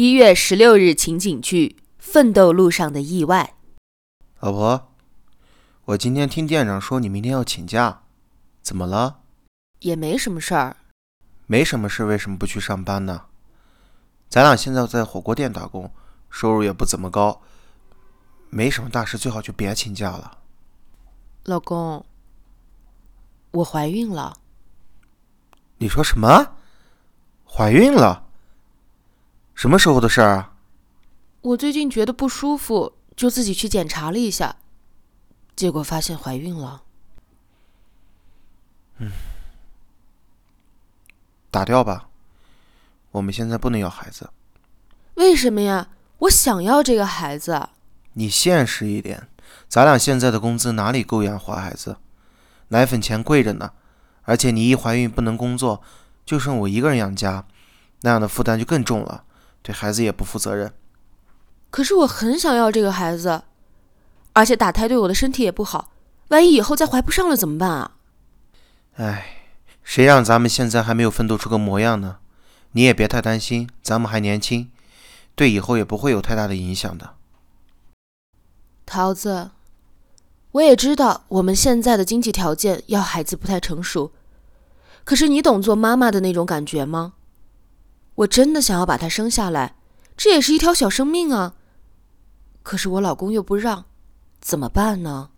一月十六日情景剧《奋斗路上的意外》。老婆，我今天听店长说你明天要请假，怎么了？也没什么事儿。没什么事，为什么不去上班呢？咱俩现在在火锅店打工，收入也不怎么高，没什么大事，最好就别请假了。老公，我怀孕了。你说什么？怀孕了？什么时候的事儿啊？我最近觉得不舒服，就自己去检查了一下，结果发现怀孕了。嗯，打掉吧。我们现在不能要孩子。为什么呀？我想要这个孩子。你现实一点，咱俩现在的工资哪里够养活孩子？奶粉钱贵着呢，而且你一怀孕不能工作，就剩我一个人养家，那样的负担就更重了。对孩子也不负责任，可是我很想要这个孩子，而且打胎对我的身体也不好，万一以后再怀不上了怎么办啊？哎，谁让咱们现在还没有奋斗出个模样呢？你也别太担心，咱们还年轻，对以后也不会有太大的影响的。桃子，我也知道我们现在的经济条件要孩子不太成熟，可是你懂做妈妈的那种感觉吗？我真的想要把他生下来，这也是一条小生命啊。可是我老公又不让，怎么办呢？